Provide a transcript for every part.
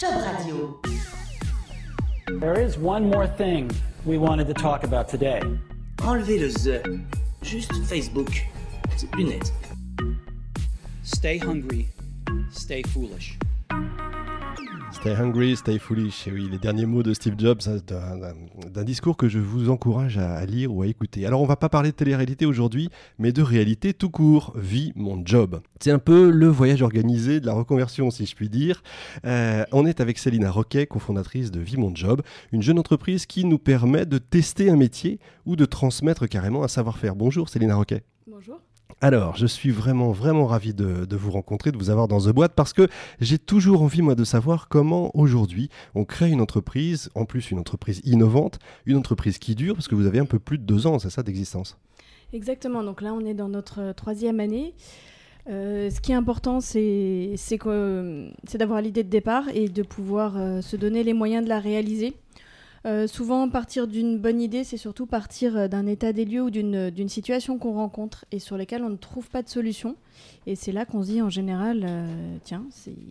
Job Radio. There is one more thing we wanted to talk about today. Enlevez le the. Juste Facebook. C'est plus net. Stay hungry, stay foolish. Stay hungry, stay foolish. Et oui, les derniers mots de Steve Jobs, hein, d'un- discours que je vous encourage à, à lire ou à écouter. Alors, on va pas parler de télé-réalité aujourd'hui, mais de réalité tout court. Vie, mon job. C'est un peu le voyage organisé de la reconversion, si je puis dire. Euh, on est avec Célina Roquet, cofondatrice de Vie, mon job, une jeune entreprise qui nous permet de tester un métier ou de transmettre carrément un savoir-faire. Bonjour, Célina Roquet. Bonjour. Alors, je suis vraiment, vraiment ravi de, vous rencontrer, de vous avoir dans The Boîte, parce que j'ai toujours envie, moi, de savoir comment, aujourd'hui, on crée une entreprise, en plus une entreprise innovante, une entreprise qui dure, parce que vous avez un peu plus de deux ans, c'est ça, d'existence? Exactement. Donc là, on est dans notre euh, troisième année. Euh, ce qui est important, c'est c'est d'avoir l'idée de départ et de pouvoir euh, se donner les moyens de la réaliser. Euh, souvent, partir d'une bonne idée, c'est surtout partir euh, d'un état des lieux ou d'une d'une situation qu'on rencontre et sur laquelle on ne trouve pas de solution. Et c'est là qu'on se dit en général, euh, tiens,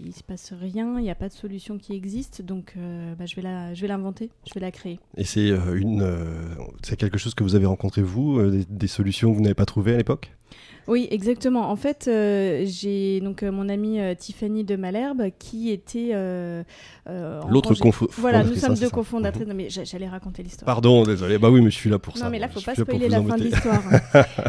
il se passe rien, il n'y a pas de solution qui existe, donc euh, bah, je vais l'inventer, je vais la créer. Et c'est euh, euh, quelque chose que vous avez rencontré, vous, euh, des solutions que vous n'avez pas trouvées à l'époque? Oui, exactement. En fait, euh, j'ai donc euh, mon amie euh, Tiffany de Malherbe qui était L'autre confo- Voilà, nous sommes hein, deux ça. cofondatrices. Non, mais j'a- j'allais raconter l'histoire. Pardon, désolé. Bah oui, mais je suis là pour ça. Non, mais là, faut Je pas spoiler la fin de l'histoire.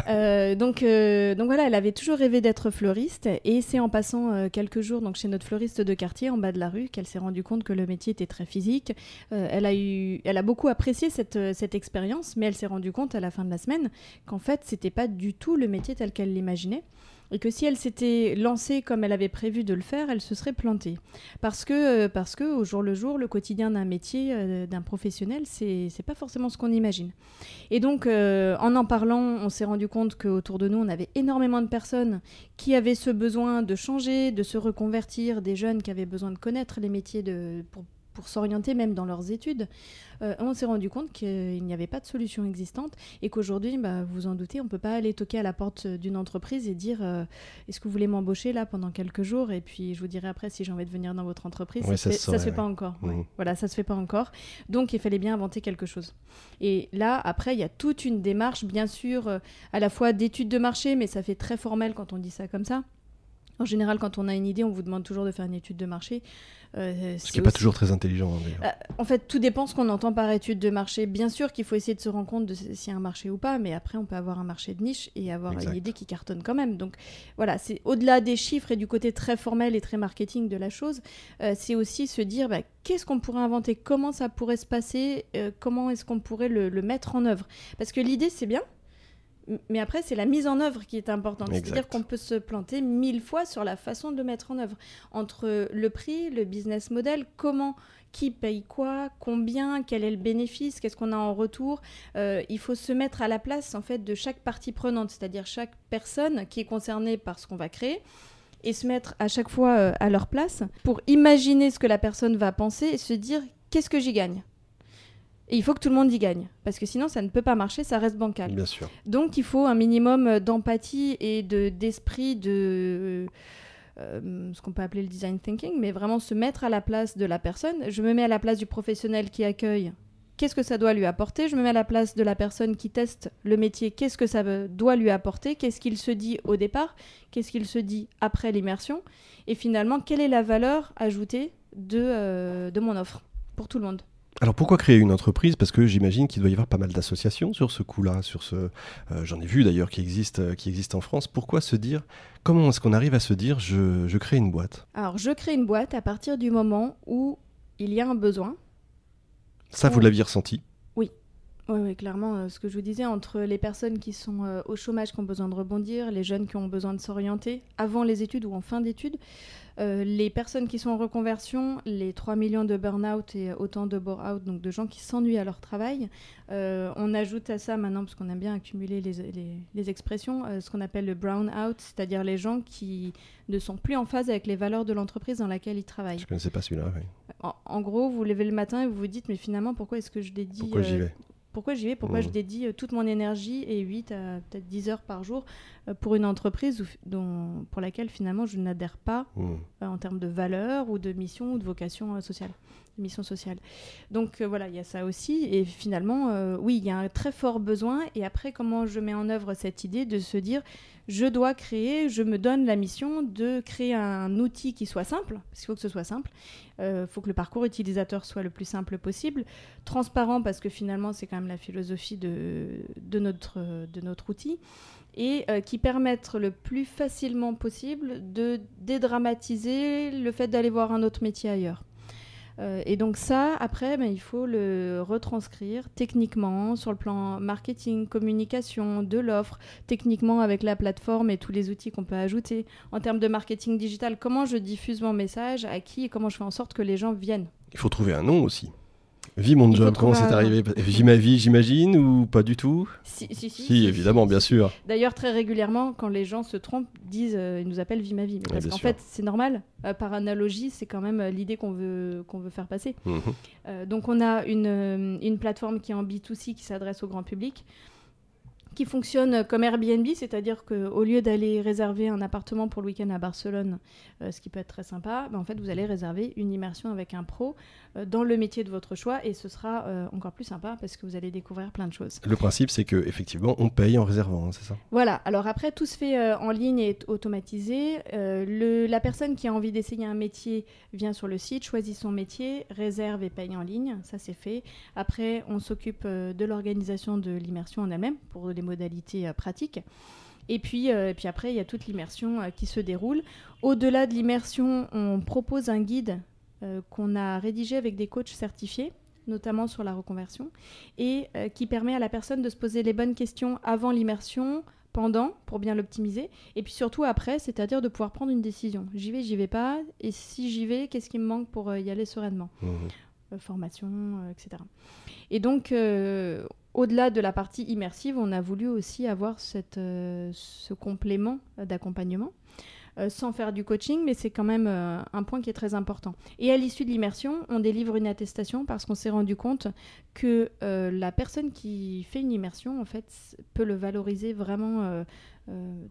Euh, donc, donc voilà, elle avait toujours rêvé d'être fleuriste et c'est en passant quelques jours donc chez notre fleuriste de quartier en bas de la rue qu'elle s'est rendue compte que le métier était très physique. Elle a eu, elle a beaucoup apprécié cette, cette expérience, mais elle s'est rendue compte à la fin de la semaine qu'en fait, c'était pas du tout le métier tel qu'elle l'imaginait. Et que si elle s'était lancée comme elle avait prévu de le faire, elle se serait plantée. Parce que, euh, parce que au jour le jour, le quotidien d'un métier, euh, d'un professionnel, c'est pas forcément ce qu'on imagine. Et donc, euh, en en parlant, on s'est rendu compte qu'autour de nous, on avait énormément de personnes qui avaient ce besoin de changer, de se reconvertir, des jeunes qui avaient besoin de connaître les métiers de, pour, pour s'orienter même dans leurs études. Euh, on s'est rendu compte qu'il n'y avait pas de solution existante et qu'aujourd'hui, bah, vous vous en doutez, on ne peut pas aller toquer à la porte d'une entreprise et dire euh, est-ce que vous voulez m'embaucher là pendant quelques jours et puis je vous dirai après si j'ai envie de venir dans votre entreprise. Ouais, ça ça se se fait- ouais. pas encore. ouais. Mhm. Voilà, ça se fait pas encore. Donc il fallait bien inventer quelque chose. Et là, après, il y a toute une démarche, bien sûr, euh, à la fois d'études de marché, mais ça fait très formel quand on dit ça comme ça. En général, quand on a une idée, on vous demande toujours de faire une étude de marché. Euh, Ce qui n'est pas toujours très intelligent, hein. Euh, En fait, tout dépend ce qu'on entend par étude de marché. Bien sûr qu'il faut essayer de se rendre compte de s'il y a un marché ou pas, mais après, on peut avoir un marché de niche et avoir Exact. une idée qui cartonne quand même. Donc voilà, c'est au-delà des chiffres et du côté très formel et très marketing de la chose, euh, c'est aussi se dire bah, qu'est-ce qu'on pourrait inventer, comment ça pourrait se passer, euh, comment est-ce qu'on pourrait le, le mettre en œuvre? Parce que l'idée, c'est bien. Mais après, c'est la mise en œuvre qui est importante. C'est-à-dire qu'on peut se planter mille fois sur la façon de le mettre en œuvre. Entre le prix, le business model, comment qui paye quoi, combien, quel est le bénéfice, qu'est-ce qu'on a en retour. Euh, il faut se mettre à la place en fait de chaque partie prenante, c'est-à-dire chaque personne qui est concernée par ce qu'on va créer et se mettre à chaque fois euh, à leur place pour imaginer ce que la personne va penser et se dire qu'est-ce que j'y gagne? Et il faut que tout le monde y gagne, parce que sinon ça ne peut pas marcher, ça reste bancal. Bien sûr. Donc il faut un minimum euh, d'empathie et de d'esprit de euh, ce qu'on peut appeler le design thinking, mais vraiment se mettre à la place de la personne. Je me mets à la place du professionnel qui accueille. Qu'est-ce que ça doit lui apporter? Je me mets à la place de la personne qui teste le métier. Qu'est-ce que ça doit lui apporter? Qu'est-ce qu'il se dit au départ? Qu'est-ce qu'il se dit après l'immersion? Et finalement, quelle est la valeur ajoutée de, euh, de mon offre pour tout le monde? Alors pourquoi créer une entreprise? Parce que j'imagine qu'il doit y avoir pas mal d'associations sur ce coup-là, sur ce. euh, J'en ai vu d'ailleurs qui existent, euh, qui existent en France. Pourquoi se dire Comment est-ce qu'on arrive à se dire je, je crée une boîte? Alors, je crée une boîte à partir du moment où il y a un besoin. Ça, vous l'aviez ressenti? Oui, oui, clairement, euh, ce que je vous disais, entre les personnes qui sont euh, au chômage, qui ont besoin de rebondir, les jeunes qui ont besoin de s'orienter avant les études ou en fin d'études, euh, les personnes qui sont en reconversion, les 3 millions de burn-out et autant de bore-out, donc de gens qui s'ennuient à leur travail. On ajoute à ça maintenant, parce qu'on aime bien accumuler les, les- les expressions, ce qu'on appelle le brown-out, c'est-à-dire les gens qui ne sont plus en phase avec les valeurs de l'entreprise dans laquelle ils travaillent. Je ne connaissais pas celui-là. oui. En, en gros, vous levez le matin et vous vous dites, mais finalement, pourquoi est-ce que je dédie Pourquoi j'y vais? Pourquoi j'y vais? Pourquoi Mmh. je dédie euh, toute mon énergie et 8 à peut-être 10 heures par jour euh, pour une entreprise où- dont, pour laquelle finalement je n'adhère pas Hmm. euh, en termes de valeur ou de mission ou de vocation sociale, mission sociale. Donc euh, voilà, il y a ça aussi. Et finalement, euh, oui, il y a un très fort besoin. Et après, comment je mets en œuvre cette idée de se dire, je dois créer, je me donne la mission de créer un outil qui soit simple, parce qu'il faut que ce soit simple. Il faut que le parcours utilisateur soit le plus simple possible, transparent, parce que finalement, c'est quand même la philosophie de, notre, de notre outil et euh, qui permettent le plus facilement possible de dédramatiser le fait d'aller voir un autre métier ailleurs. Euh, et donc ça, après, ben, il faut le retranscrire techniquement sur le plan marketing, communication, de l'offre, techniquement avec la plateforme et tous les outils qu'on peut ajouter. En termes de marketing digital, comment je diffuse mon message, à qui et comment je fais en sorte que les gens viennent? Il faut trouver un nom aussi. Vie mon job, comment c'est arrivé Vie ma vie, j'imagine, ou pas du tout Si, si, si, Si, évidemment, bien sûr. D'ailleurs, très régulièrement, quand les gens se trompent, disent, euh, ils nous appellent Vie ma vie. Mais parce qu'en fait, c'est normal. Euh, par analogie, c'est quand même euh, l'idée qu'on veut, qu'on veut faire passer. Mhm. Euh, donc, on a une, une plateforme qui est en B2C qui s'adresse au grand public qui fonctionne comme Airbnb, c'est-à-dire qu'au lieu d'aller réserver un appartement pour le week-end à Barcelone, euh, ce qui peut être très sympa, ben, en fait, vous allez réserver une immersion avec un pro euh, dans le métier de votre choix et ce sera euh, encore plus sympa parce que vous allez découvrir plein de choses. Le principe, c'est que effectivement, on paye en réservant, hein, c'est ça? Voilà, alors après, tout se fait en ligne et est automatisé. Le- la personne qui a envie d'essayer un métier vient sur le site, choisit son métier, réserve et paye en ligne, ça c'est fait. Après, on s'occupe de l'organisation de l'immersion en elle-même pour les modalités euh, pratiques. Et puis, euh, et puis après, il y a toute l'immersion euh, qui se déroule. Au-delà de l'immersion, on propose un guide euh, qu'on a rédigé avec des coachs certifiés notamment sur la reconversion, et qui permet à la personne de se poser les bonnes questions avant l'immersion, pendant, pour bien l'optimiser, et puis surtout après, c'est-à-dire de pouvoir prendre une décision. J'y vais, j'y vais pas, et si j'y vais, qu'est-ce qui me manque pour y aller sereinement? Euh, Formation, euh, etc. Et donc, euh, au-delà de la partie immersive, on a voulu aussi avoir euh, ce complément d'accompagnement. euh, sans faire du coaching, mais c'est quand même euh, un point qui est très important. Et à l'issue de l'immersion, on délivre une attestation parce qu'on s'est rendu compte que la personne qui fait une immersion, en fait, peut le valoriser vraiment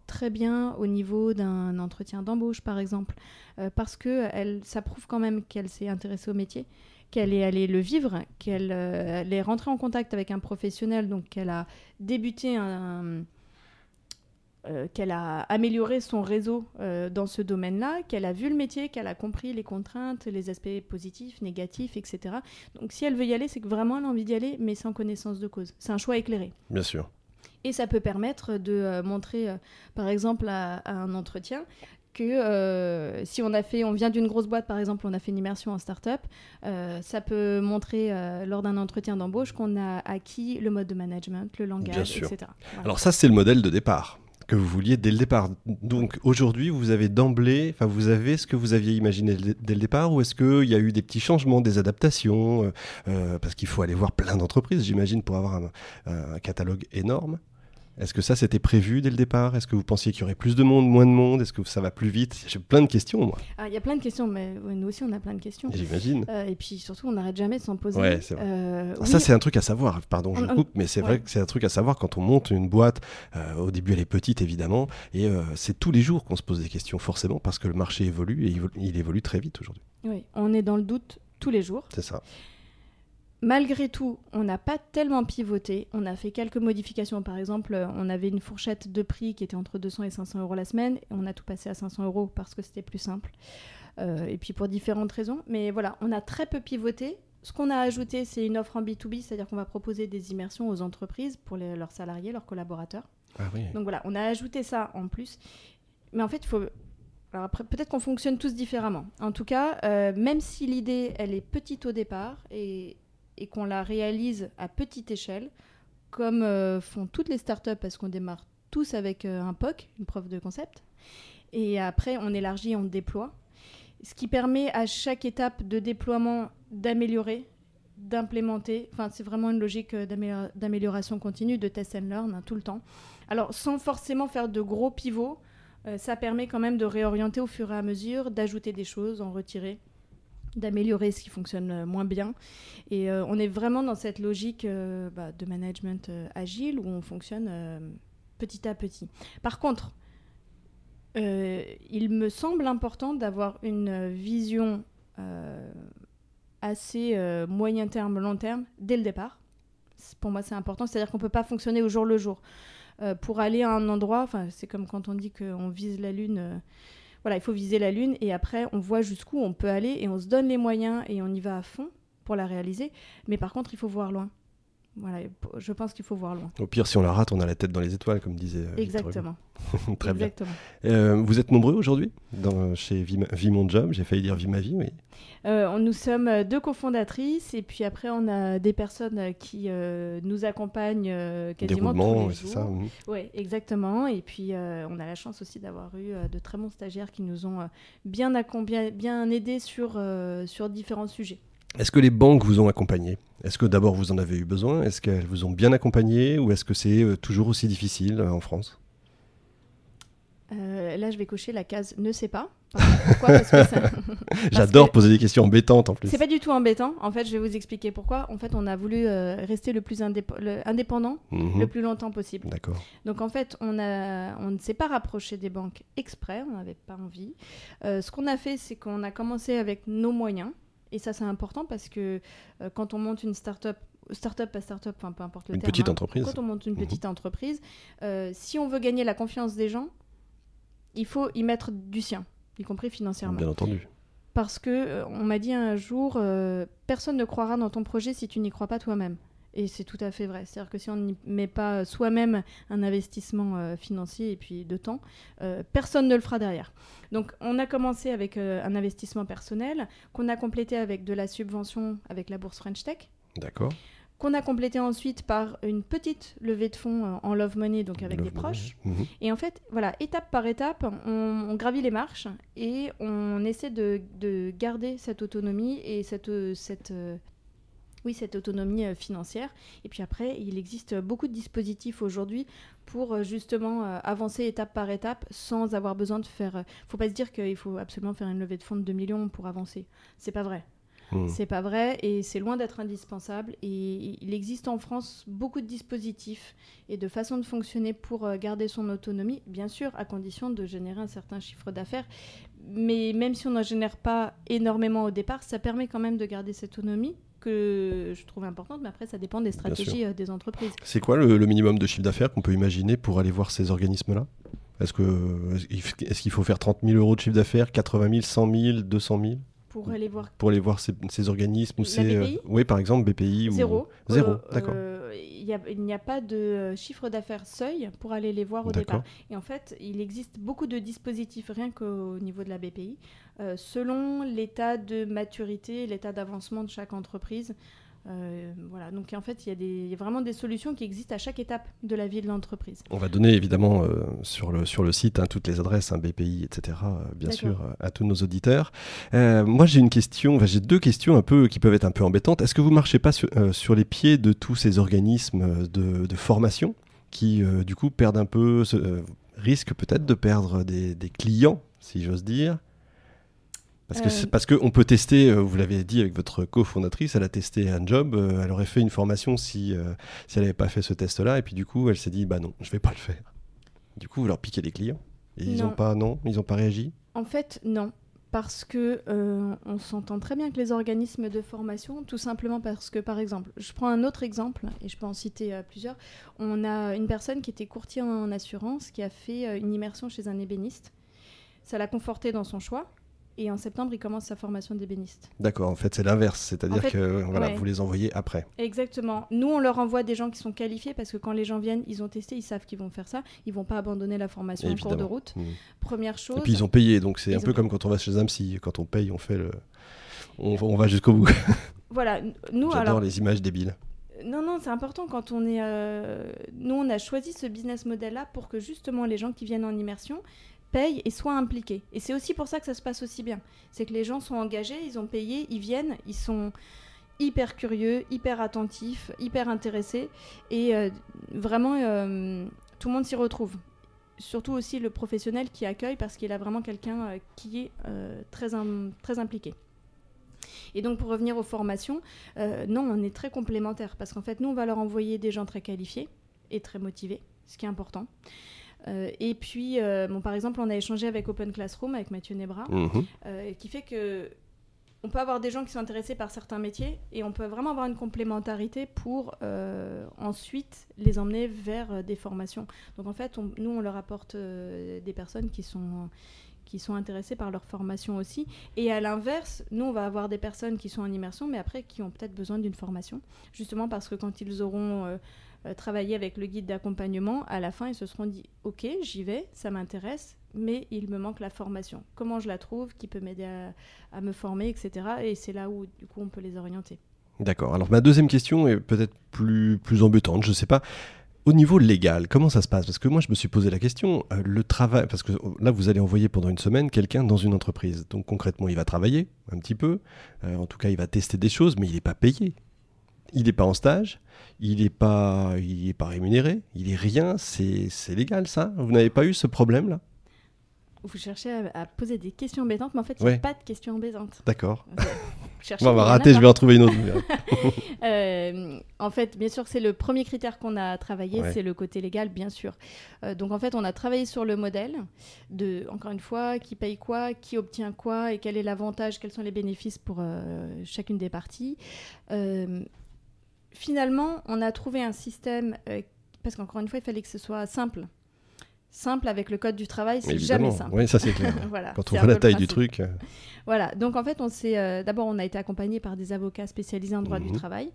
très bien au niveau d'un entretien d'embauche, par exemple, parce que elle, ça prouve quand même qu'elle s'est intéressée au métier qu'elle est allée le vivre, qu'elle euh, est rentrée en contact avec un professionnel, donc qu'elle a débuté un, euh, qu'elle a amélioré son réseau euh, dans ce domaine-là, qu'elle a vu le métier, qu'elle a compris les contraintes, les aspects positifs, négatifs, etc. Donc si elle veut y aller, c'est que vraiment elle a envie d'y aller, mais sans connaissance de cause. C'est un choix éclairé. Bien sûr. Et ça peut permettre de euh, montrer, par exemple, à, à un entretien que euh, si on a fait, on vient d'une grosse boîte, par exemple, on a fait une immersion en start-up, euh, ça peut montrer euh, lors d'un entretien d'embauche qu'on a acquis le mode de management, le langage, sûr. etc. Voilà. Alors ça, c'est le modèle de départ que vous vouliez dès le départ. Donc aujourd'hui, vous avez d'emblée, enfin vous avez ce que vous aviez imaginé dès le départ, ou est-ce qu'il y a eu des petits changements, des adaptations Parce qu'il faut aller voir plein d'entreprises, j'imagine, pour avoir un, un catalogue énorme. Est-ce que ça, c'était prévu dès le départ? Est-ce que vous pensiez qu'il y aurait plus de monde, moins de monde? Est-ce que ça va plus vite? J'ai plein de questions, moi, Ah, Il y a plein de questions, mais ouais, nous aussi on a plein de questions. j'imagine. Euh, et puis surtout, on n'arrête jamais de s'en poser. Ouais, c'est vrai. Euh, oui, Ça, c'est un truc à savoir. Pardon, je On- coupe, mais c'est vrai que c'est un truc à savoir quand on monte une boîte. euh, au début, elle est petite, évidemment, et c'est tous les jours qu'on se pose des questions, forcément, parce que le marché évolue et il évolue très vite aujourd'hui. oui, on est dans le doute tous les jours. C'est ça. Malgré tout, on n'a pas tellement pivoté. On a fait quelques modifications. Par exemple, on avait une fourchette de prix qui était entre 200 et 500 euros la semaine. Et on a tout passé à 500 euros parce que c'était plus simple. Euh, et puis pour différentes raisons. Mais voilà, on a très peu pivoté. Ce qu'on a ajouté, c'est une offre en B2B, c'est-à-dire qu'on va proposer des immersions aux entreprises pour les- leurs salariés, leurs collaborateurs. Ah oui. Donc voilà, on a ajouté ça en plus. Mais en fait, il faut. Alors après, peut-être qu'on fonctionne tous différemment. En tout cas, euh, même si l'idée, elle est petite au départ et, et qu'on la réalise à petite échelle, comme euh, font toutes les startups, parce qu'on démarre tous avec euh, un POC, une preuve de concept, et après, on élargit, on déploie. Ce qui permet à chaque étape de déploiement d'améliorer, d'implémenter. Enfin, c'est vraiment une logique euh, d'amélior- d'amélioration continue, de test and learn hein, tout le temps. Alors, sans forcément faire de gros pivots, ça permet quand même de réorienter au fur et à mesure, d'ajouter des choses, en retirer. D'améliorer ce qui fonctionne euh, moins bien. Et euh, on est vraiment dans cette logique euh, bah, de management agile où on fonctionne petit à petit. Par contre, il me semble important d'avoir une vision assez moyen terme, long terme dès le départ. Pour moi, c'est important. C'est-à-dire qu'on ne peut pas fonctionner au jour le jour. Pour aller à un endroit, c'est comme quand on dit qu'on vise la Lune. Voilà, il faut viser la Lune et après, on voit jusqu'où on peut aller et on se donne les moyens et on y va à fond pour la réaliser. Mais par contre, il faut voir loin. Voilà, je pense qu'il faut voir loin. Au pire, si on la rate, on a la tête dans les étoiles, comme disait euh. Exactement. Très bien. Exactement. Euh, vous êtes nombreux aujourd'hui chez Vie, Mon Job J'ai failli dire Vie Ma Vie, oui. Euh, nous sommes deux cofondatrices et puis après on a des personnes qui euh, nous accompagnent euh, quasiment Déroulement, tous les c'est ça. Oui, exactement. Et puis on a la chance aussi d'avoir eu de très bons stagiaires qui nous ont bien, bien, bien aidés sur, sur différents sujets. Est-ce que les banques vous ont accompagné? Est-ce que d'abord vous en avez eu besoin? Est-ce qu'elles vous ont bien accompagné? Ou est-ce que c'est euh, toujours aussi difficile euh, en France? Euh, là, je vais cocher la case ne sais pas. Pourquoi? Ça- J'adore que- poser des questions embêtantes en plus. C'est pas du tout embêtant. En fait, je vais vous expliquer pourquoi. En fait, on a voulu euh, rester le plus indép- le- indépendant Mhm. le plus longtemps possible. D'accord. Donc en fait, on, a, on ne s'est pas rapproché des banques exprès, on n'avait pas envie. Euh, ce qu'on a fait, c'est qu'on a commencé avec nos moyens. Et ça, c'est important parce que euh, quand on monte une start-up, start-up pas start-up, enfin peu importe le Une terme, petite hein, entreprise. quand on monte une Mhm. petite entreprise, euh, si on veut gagner la confiance des gens, il faut y mettre du sien, y compris financièrement. Bien entendu. Parce que euh, on m'a dit un jour, personne ne croira dans ton projet si tu n'y crois pas toi-même. Et c'est tout à fait vrai. C'est-à-dire que si on n'y met pas soi-même un investissement euh, financier et puis de temps, euh, personne ne le fera derrière. Donc on a commencé avec euh, un investissement personnel, qu'on a complété avec de la subvention avec la bourse French Tech, D'accord. qu'on a complété ensuite par une petite levée de fonds euh, en love money, donc avec Love des money. proches. Mhm. Et en fait, voilà, étape par étape, on, on gravit les marches et on essaie de, de garder cette autonomie et cette, euh, cette, euh, oui, cette autonomie euh, financière. Et puis après, il existe beaucoup de dispositifs aujourd'hui pour euh, justement euh, avancer étape par étape sans avoir besoin de faire. euh, faut pas se dire qu'il faut absolument faire une levée de fonds de 2 millions pour avancer. C'est pas vrai. Mhm. C'est pas vrai et c'est loin d'être indispensable. Et il existe en France beaucoup de dispositifs et de façons de fonctionner pour euh, garder son autonomie, bien sûr, à condition de générer un certain chiffre d'affaires. Mais même si on n'en génère pas énormément au départ, ça permet quand même de garder cette autonomie que je trouve importante, mais après, ça dépend des stratégies euh, des entreprises. C'est quoi le, le minimum de chiffre d'affaires qu'on peut imaginer pour aller voir ces organismes-là? Est-ce que est-ce qu'il faut faire 30 000 euros de chiffre d'affaires, 80 000, 100 000, 200 000 Pour aller voir pour aller voir ces, ces organismes ou ces, euh, oui, par exemple BPI ou Zéro. Zéro, Euh, d'accord. il a- n'y a, pas de euh, chiffre d'affaires seuil pour aller les voir au départ. Et en fait, il existe beaucoup de dispositifs, rien qu'au niveau de la BPI, selon l'état de maturité, l'état d'avancement de chaque entreprise. Euh, voilà, donc en fait, il y, a des- il y a vraiment des solutions qui existent à chaque étape de la vie de l'entreprise. On va donner évidemment euh, sur, le, sur le site hein, toutes les adresses, hein, BPI, etc., euh, bien sûr, à tous nos auditeurs. Moi, j'ai une question, enfin, j'ai deux questions un peu qui peuvent être un peu embêtantes. Est-ce que vous marchez pas sur, sur les pieds de tous ces organismes de, de formation qui, du coup, perdent un peu, risquent peut-être de perdre des, des clients, si j'ose dire parce que Euh, c'est- parce qu'on peut tester, euh, vous l'avez dit avec votre cofondatrice, elle a testé un job, euh, elle aurait fait une formation si, si elle n'avait pas fait ce test-là, et puis du coup elle s'est dit bah non, je vais pas le faire. Du coup vous leur piquez des clients. Et ils ont Non. pas non, ils ont pas réagi? En fait, non. Parce que euh, on s'entend très bien avec les organismes de formation, tout simplement parce que, par exemple, je prends un autre exemple, et je peux en citer euh, plusieurs. On a une personne qui était courtier en assurance, qui a fait euh, une immersion chez un ébéniste. Ça l'a conforté dans son choix. Et en septembre, il commence sa formation d'ébéniste. D'accord, en fait c'est l'inverse, c'est-à-dire En fait, que voilà, ouais. vous les envoyez après. Exactement. Nous, on leur envoie des gens qui sont qualifiés parce que quand les gens viennent, ils ont testé, ils savent qu'ils vont faire ça. Ils vont pas abandonner la formation en cours de route. Mhm. Première chose. Et puis ils ont payé, donc c'est un peu comme quand on va chez un psy, quand on paye, on fait le, on, on va jusqu'au bout. Voilà. Nous, J'adore alors, les images débiles. Non, non, c'est important quand on est. euh, Nous, on a choisi ce business model-là pour que justement les gens qui viennent en immersion payent et soient impliqués. Et c'est aussi pour ça que ça se passe aussi bien. C'est que les gens sont engagés, ils ont payé, ils viennent, ils sont hyper curieux, hyper attentifs, hyper intéressés. Et euh, vraiment, euh, tout le monde s'y retrouve. Surtout aussi le professionnel qui accueille parce qu'il a vraiment quelqu'un euh, qui est très, très impliqué. Et donc, pour revenir aux formations, non, on est très complémentaires parce qu'en fait, nous, on va leur envoyer des gens très qualifiés et très motivés, ce qui est important. Euh, et puis, euh, bon, par exemple, on a échangé avec Open Classroom, avec Mathieu Nebra, Mhm. euh, qui fait que on peut avoir des gens qui sont intéressés par certains métiers et on peut vraiment avoir une complémentarité pour ensuite les emmener vers des formations. Donc en fait, on- nous, on leur apporte des personnes qui sont qui sont intéressées par leur formation aussi. Et à l'inverse, nous, on va avoir des personnes qui sont en immersion, mais après qui ont peut-être besoin d'une formation, justement parce que quand ils auront euh, euh, travaillé avec le guide d'accompagnement, à la fin, ils se seront dit, OK, j'y vais, ça m'intéresse, mais il me manque la formation. Comment je la trouve Qui peut m'aider à, me former, etc. Et c'est là où, du coup, on peut les orienter. D'accord. Alors ma deuxième question est peut-être plus, plus embêtante, je sais pas. Au niveau légal, comment ça se passe? Parce que moi, je me suis posé la question. euh, le travail, parce que euh, là, vous allez envoyer pendant une semaine quelqu'un dans une entreprise. Donc concrètement, il va travailler un petit peu. Euh, en tout cas, il va tester des choses, mais il n'est pas payé. Il n'est pas en stage. Il n'est pas, il est pas rémunéré. Il est rien. C'est légal, ça Vous n'avez pas eu ce problème-là? Vous cherchez à, à poser des questions embêtantes, mais en fait, il n'y Ouais. a pas de questions embêtantes. D'accord. On va rater. Je vais en trouver une autre. Euh, en fait, bien sûr, c'est le premier critère qu'on a travaillé, Ouais. c'est le côté légal, bien sûr. Euh, donc, en fait, on a travaillé sur le modèle de, encore une fois, qui paye quoi, qui obtient quoi, et quel est l'avantage, quels sont les bénéfices pour euh, chacune des parties. Finalement, on a trouvé un système, euh, parce qu'encore une fois, il fallait que ce soit simple. Simple avec le code du travail, c'est jamais simple. Oui, ça c'est clair. voilà, Quand on voit la taille du truc. euh, Voilà, donc en fait, on s'est euh, d'abord on a été accompagné par des avocats spécialisés en droit Mhm. du travail.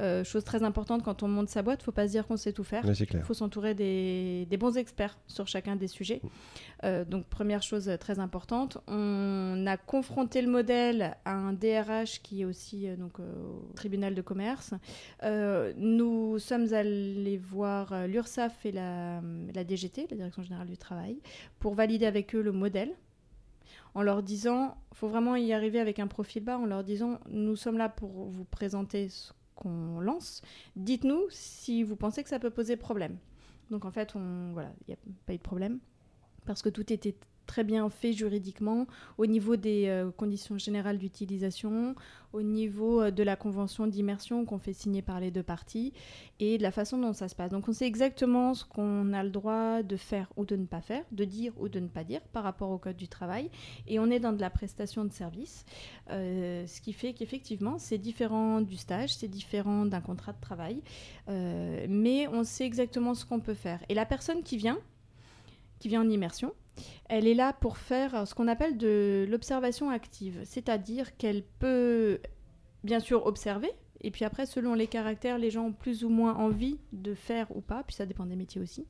Euh, chose très importante quand on monte sa boîte, faut pas se dire qu'on sait tout faire. Il faut s'entourer des, des bons experts sur chacun des sujets. Euh, donc première chose très importante, on a confronté le modèle à un DRH qui est aussi donc au tribunal de commerce. Nous sommes allés voir l'URSSAF et la, la DGT, la Direction générale du travail, pour valider avec eux le modèle en leur disant, faut vraiment y arriver avec un profil bas, en leur disant, nous sommes là pour vous présenter ce qu'on lance. Dites-nous si vous pensez que ça peut poser problème. Donc en fait, on, voilà, il n'y a pas eu de problème parce que tout était très bien fait juridiquement au niveau des euh, conditions générales d'utilisation, au niveau euh, de la convention d'immersion qu'on fait signer par les deux parties et de la façon dont ça se passe. Donc on sait exactement ce qu'on a le droit de faire ou de ne pas faire, de dire ou de ne pas dire par rapport au code du travail et on est dans de la prestation de service, euh, ce qui fait qu'effectivement c'est différent du stage, c'est différent d'un contrat de travail, mais on sait exactement ce qu'on peut faire. Et la personne qui vient, qui vient en immersion, elle est là pour faire ce qu'on appelle de l'observation active, c'est-à-dire qu'elle peut bien sûr observer, et puis après, selon les caractères, les gens ont plus ou moins envie de faire ou pas, puis ça dépend des métiers aussi,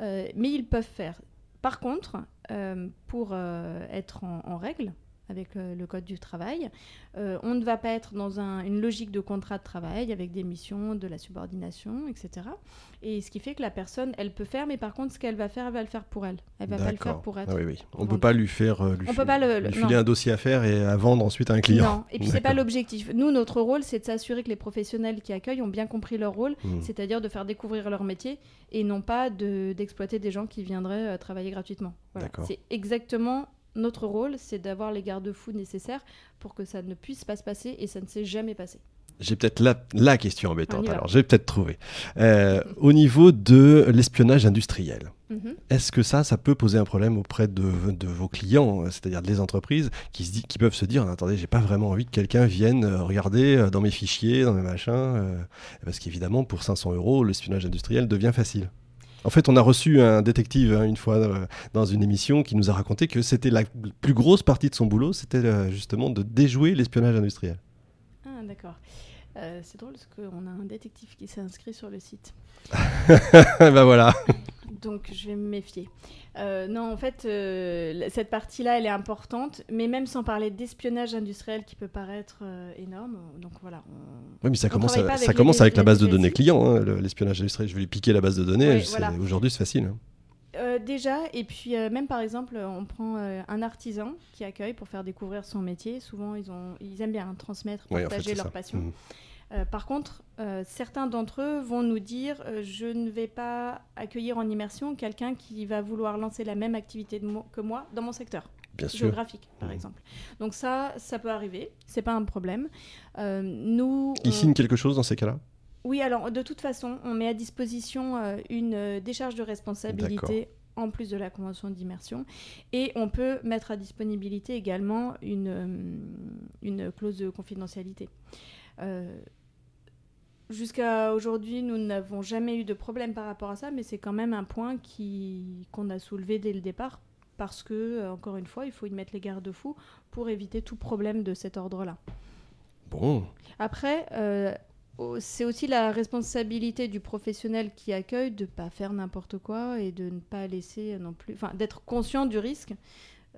Euh, mais ils peuvent faire. Par contre, euh, pour euh, être en, en règle avec euh, le code du travail, euh, on ne va pas être dans un- une logique de contrat de travail avec des missions, de la subordination, etc. Et ce qui fait que la personne, elle peut faire, mais par contre, ce qu'elle va faire, elle va le faire pour elle. Elle va pas le faire pour être. Ah oui, oui. On pour peut pas lui faire euh, lui, On fi- peut pas le- lui filer un dossier à faire et à vendre ensuite à un client. Non, et puis c'est pas l'objectif. Nous, notre rôle, c'est de s'assurer que les professionnels qui accueillent ont bien compris leur rôle, Hmm. c'est-à-dire de faire découvrir leur métier et non pas de- d'exploiter des gens qui viendraient euh, travailler gratuitement. Voilà. C'est exactement notre rôle, c'est d'avoir les garde-fous nécessaires pour que ça ne puisse pas se passer et ça ne s'est jamais passé. J'ai peut-être la, la question On embêtante. Alors, j'ai peut-être trouvé. Euh, au niveau de l'espionnage industriel, Mhm. est-ce que ça, ça peut poser un problème auprès de, de vos clients, euh, c'est-à-dire des entreprises qui, se dit- qui peuvent se dire attendez, j'ai pas vraiment envie que quelqu'un vienne euh, regarder dans mes fichiers, dans mes machins, parce qu'évidemment, pour 500 euros, l'espionnage industriel devient facile. En fait, on a reçu un détective hein, une fois euh, dans une émission qui nous a raconté que c'était la plus grosse partie de son boulot, c'était euh, justement de déjouer l'espionnage industriel. Ah, d'accord. Euh, c'est drôle parce qu'on a un détective qui s'est inscrit sur le site. ben voilà. Donc je vais me méfier. Euh, non, en fait, euh, cette partie-là, elle est importante, mais même sans parler d'espionnage industriel qui peut paraître euh, énorme. Donc voilà. on- Oui, mais ça commence, à- ça commence avec la base de données client, hein, le- l'espionnage industriel. Je vais lui piquer la base de données. Voilà. Aujourd'hui, c'est facile. hein. Euh, déjà, et puis euh, même par exemple, on prend euh, un artisan qui accueille pour faire découvrir son métier. Souvent, ils, ont, ils aiment bien transmettre, Oui, en fait, partager leur ça. passion. Mhm. Euh, par contre, euh, certains d'entre eux vont nous dire euh, je ne vais pas accueillir en immersion quelqu'un qui va vouloir lancer la même activité de mo- que moi dans mon secteur. Bien sûr. géographique, par Mhm. exemple. Donc ça, ça peut arriver, c'est pas un problème. Nous, Il on- signe quelque chose dans ces cas-là? Oui, alors de toute façon, on met à disposition une décharge de responsabilité en plus de la convention d'immersion et on peut mettre à disponibilité également une, une clause de confidentialité. Euh, Jusqu'à aujourd'hui, nous n'avons jamais eu de problème par rapport à ça, mais c'est quand même un point qui- qu'on a soulevé dès le départ parce que, euh, encore une fois, il faut y mettre les garde-fous pour éviter tout problème de cet ordre-là. Bon, Après, euh, c'est aussi la responsabilité du professionnel qui accueille de ne pas faire n'importe quoi et de ne pas laisser non plus. Enfin, d'être conscient du risque,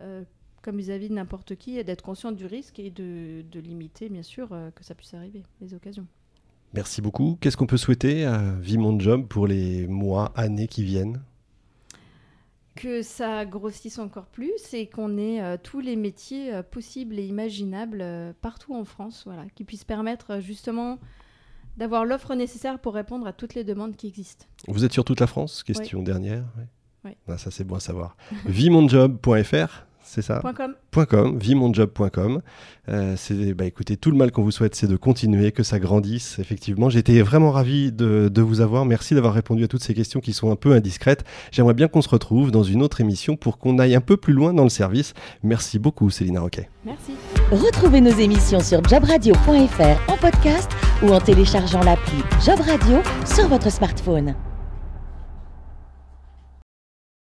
euh, comme vis-à-vis de n'importe qui, et d'être conscient du risque et de, de limiter, bien sûr, euh, que ça puisse arriver, les occasions. merci beaucoup. Qu'est-ce qu'on peut souhaiter à Vie Mon Job pour les mois, années qui viennent? Que ça grossisse encore plus et qu'on ait euh, tous les métiers euh, possibles et imaginables euh, partout en France, voilà, qui puissent permettre justement d'avoir l'offre nécessaire pour répondre à toutes les demandes qui existent. Vous êtes sur toute la France? Question dernière. Oui. Ah, ça, c'est bon à savoir. Vimonjob.fr, c'est ça Point .com. .com, vimonjob.com. Euh, c'est, bah, écoutez, tout le mal qu'on vous souhaite, c'est de continuer, que ça grandisse. Effectivement, j'étais vraiment ravi de, de vous avoir. Merci d'avoir répondu à toutes ces questions qui sont un peu indiscrètes. J'aimerais bien qu'on se retrouve dans une autre émission pour qu'on aille un peu plus loin dans le service. Merci beaucoup, Célina Roquet. Merci. Retrouvez nos émissions sur jobradio.fr en podcast ou en téléchargeant l'appli Job Radio sur votre smartphone.